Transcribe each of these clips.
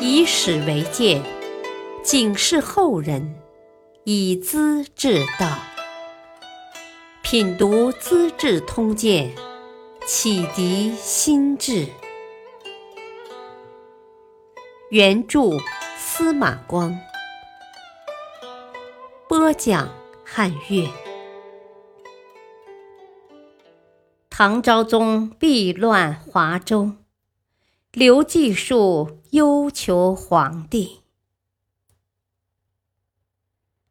以史为鉴，警示后人，以资治道。品读《资治通鉴》，启迪心智。原著司马光，播讲汉乐。唐昭宗避乱华州，刘季树忧求皇帝。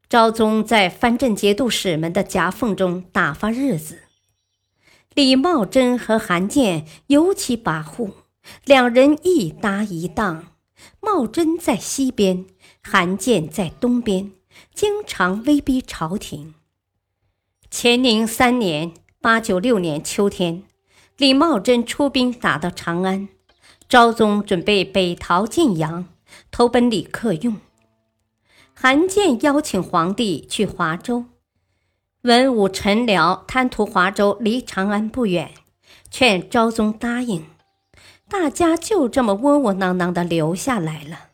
昭宗在藩镇节度使们的夹缝中打发日子，李茂贞和韩建尤其跋扈，两人一搭一档。茂贞在西边，韩建在东边，经常威逼朝廷。乾宁三年。八九六年秋天，李茂贞出兵打到长安，昭宗准备北逃晋阳，投奔李克用。韩建邀请皇帝去华州，文武臣僚贪图华州离长安不远，劝昭宗答应，大家就这么窝窝囊囊的留下来了。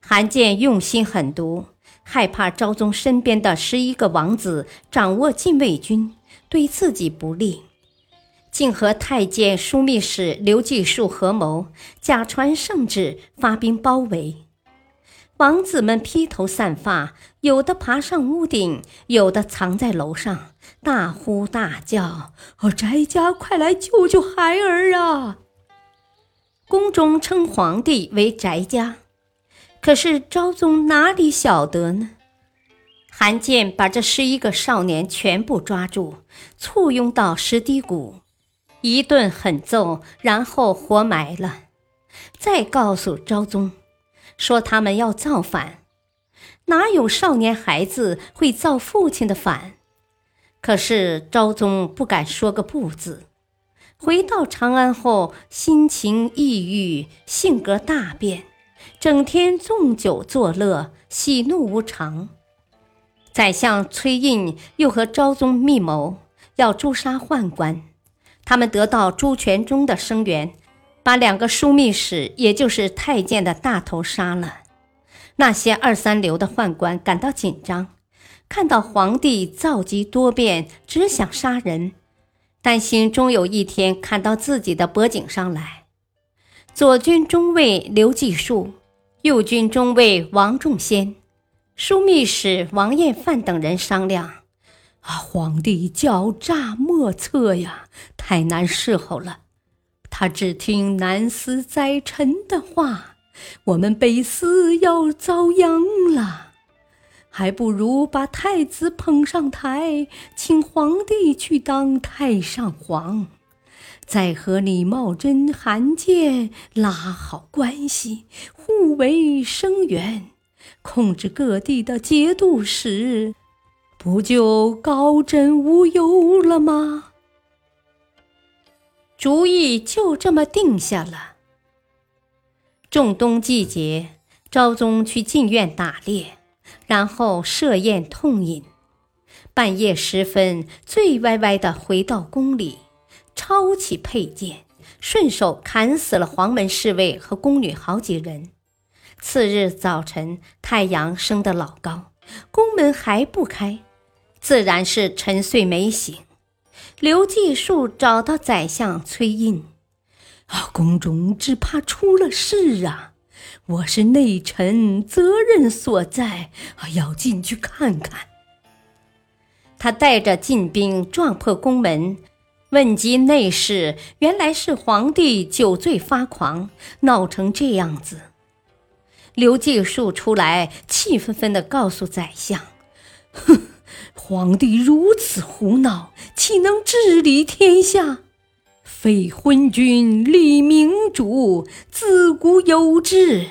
韩建用心狠毒，害怕昭宗身边的十一个王子掌握禁卫军。对自己不利，竟和太监枢密使刘季树合谋，假传圣旨，发兵包围。王子们披头散发，有的爬上屋顶，有的藏在楼上，大呼大叫：“哦，翟家，快来救救孩儿啊！”宫中称皇帝为翟家，可是昭宗哪里晓得呢？韩建把这十一个少年全部抓住，簇拥到石堤谷，一顿狠揍，然后活埋了。再告诉昭宗，说他们要造反。哪有少年孩子会造父亲的反？可是昭宗不敢说个不字。回到长安后，心情抑郁，性格大变，整天纵酒作乐，喜怒无常。宰相崔胤又和昭宗密谋，要诛杀宦官。他们得到朱全忠的声援，把两个枢密使，也就是太监的大头杀了。那些二三流的宦官感到紧张，看到皇帝造极多变，只想杀人，担心终有一天砍到自己的脖颈上来。左军中尉刘继树，右军中尉王仲先。枢密使王彦范等人商量：“，皇帝狡诈莫测呀，太难侍候了。他只听南司宰臣的话，我们北司要遭殃了。还不如把太子捧上台，请皇帝去当太上皇，再和李茂贞、韩建拉好关系，互为声援。”控制各地的节度使，不就高枕无忧了吗？主意就这么定下了。仲冬季节，昭宗去禁院打猎，然后设宴痛饮，半夜时分，醉歪歪的回到宫里，抄起佩剑，顺手砍死了黄门侍卫和宫女好几人。次日早晨，太阳升得老高，宫门还不开，自然是沉睡没醒。刘季树找到宰相崔胤，啊，宫中只怕出了事啊！我是内臣，责任所在，啊，要进去看看。他带着禁兵撞破宫门，问及内侍，原来是皇帝酒醉发狂，闹成这样子。刘季树出来，气愤愤地告诉宰相：“哼，皇帝如此胡闹，岂能治理天下？废昏君，立明主，自古有之。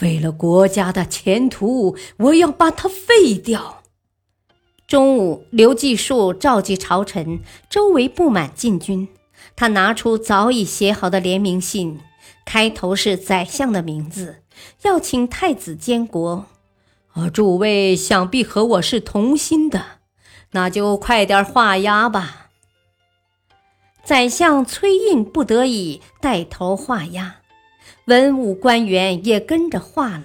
为了国家的前途，我要把他废掉。”中午，刘季树召集朝臣，周围布满禁军。他拿出早已写好的联名信，开头是宰相的名字。要请太子监国，啊，诸位想必和我是同心的，那就快点画押吧。宰相崔胤不得已带头画押，文武官员也跟着画了。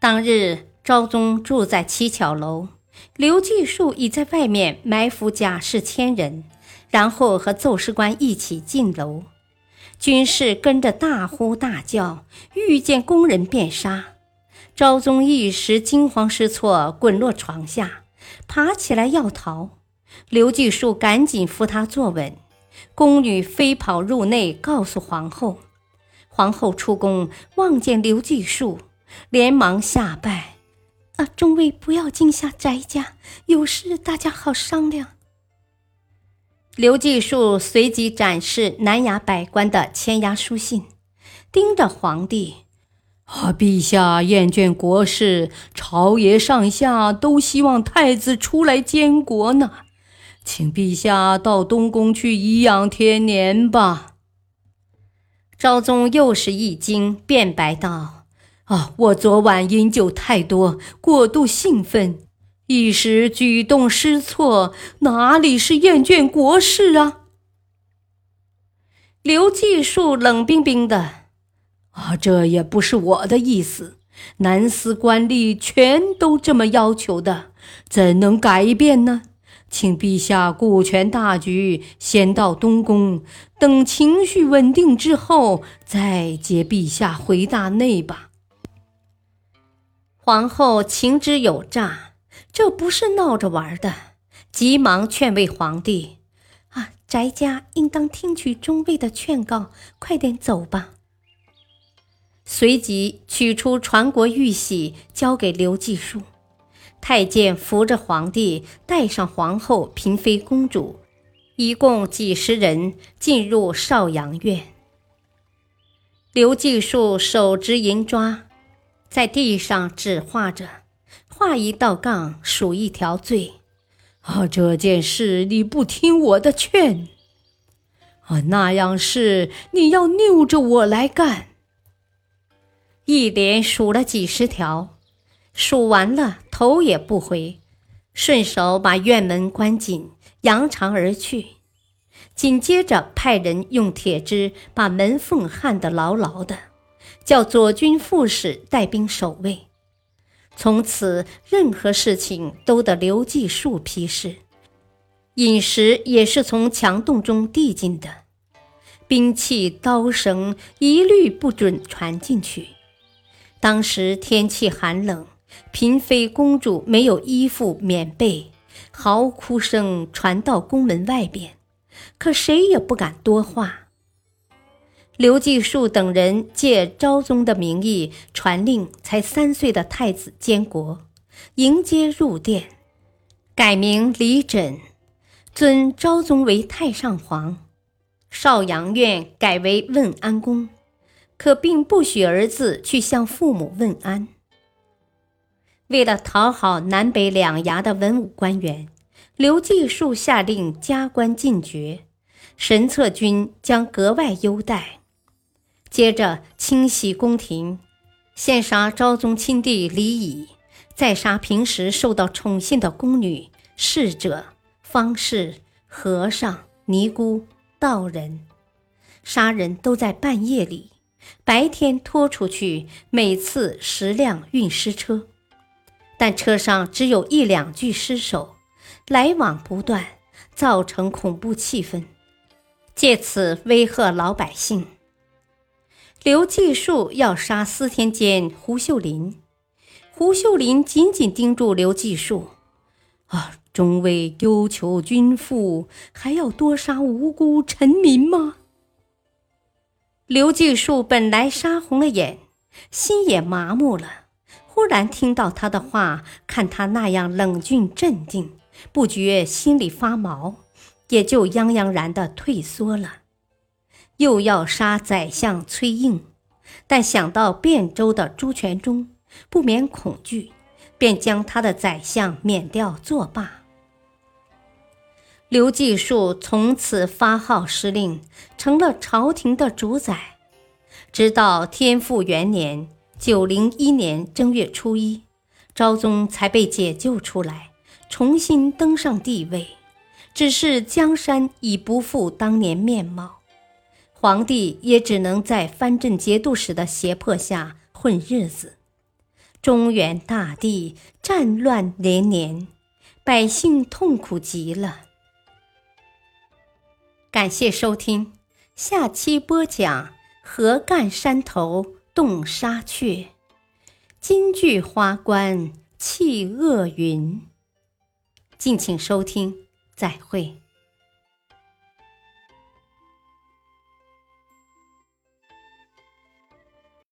当日，昭宗住在七巧楼，刘继树已在外面埋伏甲士千人，然后和奏事官一起进楼。军士跟着大呼大叫，遇见工人便杀。昭宗一时惊慌失措，滚落床下，爬起来要逃。刘继树赶紧扶他坐稳。宫女飞跑入内，告诉皇后。皇后出宫，望见刘继树，连忙下拜：“啊，众位不要惊吓翟家，有事大家好商量。”刘继树随即展示南衙百官的签押书信，盯着皇帝：“啊，陛下厌倦国事，朝野上下都希望太子出来监国呢，请陛下到东宫去颐养天年吧。”昭宗又是一惊，辩白道：“啊，我昨晚饮酒太多，过度兴奋。”一时举动失措，哪里是厌倦国事啊？刘继树冷冰冰的，啊，这也不是我的意思。南司官吏全都这么要求的，怎能改变呢？请陛下顾全大局，先到东宫，等情绪稳定之后，再接陛下回大内吧。皇后情之有诈。这不是闹着玩的，急忙劝慰皇帝：“啊，翟家应当听取中尉的劝告，快点走吧。”随即取出传国玉玺，交给刘继树。太监扶着皇帝，带上皇后、嫔妃、公主，一共几十人进入少阳院。刘继树手执银抓，在地上指画着。画一道杠，数一条罪。啊，这件事你不听我的劝，啊，那样事你要拗着我来干。一连数了几十条，数完了，头也不回，顺手把院门关紧，扬长而去。紧接着派人用铁枝把门缝焊得牢牢的，叫左军副使带兵守卫。从此，任何事情都得刘继树批示，饮食也是从墙洞中递进的，兵器、刀绳一律不准传进去。当时天气寒冷，嫔妃、公主没有衣服、棉被，嚎哭声传到宫门外边，可谁也不敢多话。刘继树等人借昭宗的名义传令，才三岁的太子监国，迎接入殿，改名李枕，尊昭宗为太上皇，少阳院改为问安宫，可并不许儿子去向父母问安。为了讨好南北两衙的文武官员，刘继树下令加官进爵，神策军将格外优待。接着清洗宫廷，先杀昭宗亲弟李乙，再杀平时受到宠幸的宫女、侍者、方士、和尚、尼姑、道人。杀人都在半夜里，白天拖出去，每次十辆运尸车，但车上只有一两具尸首，来往不断，造成恐怖气氛，借此威吓老百姓。刘继树要杀司天监胡秀林，胡秀林紧紧盯住刘继树，啊，中尉忧求君父，还要多杀无辜臣民吗？刘继树本来杀红了眼，心也麻木了，忽然听到他的话，看他那样冷峻镇定，不觉心里发毛，也就泱泱然的退缩了。又要杀宰相崔胤，但想到汴州的朱全忠，不免恐惧，便将他的宰相免掉作罢。刘继树从此发号施令，成了朝廷的主宰。直到天复元年（九零一年）正月初一，昭宗才被解救出来，重新登上帝位。只是江山已不复当年面貌。皇帝也只能在藩镇节度使的胁迫下混日子。中原大地战乱连连，百姓痛苦极了。感谢收听，下期播讲何干山头洞沙雀，金句花冠弃恶云。敬请收听，再会。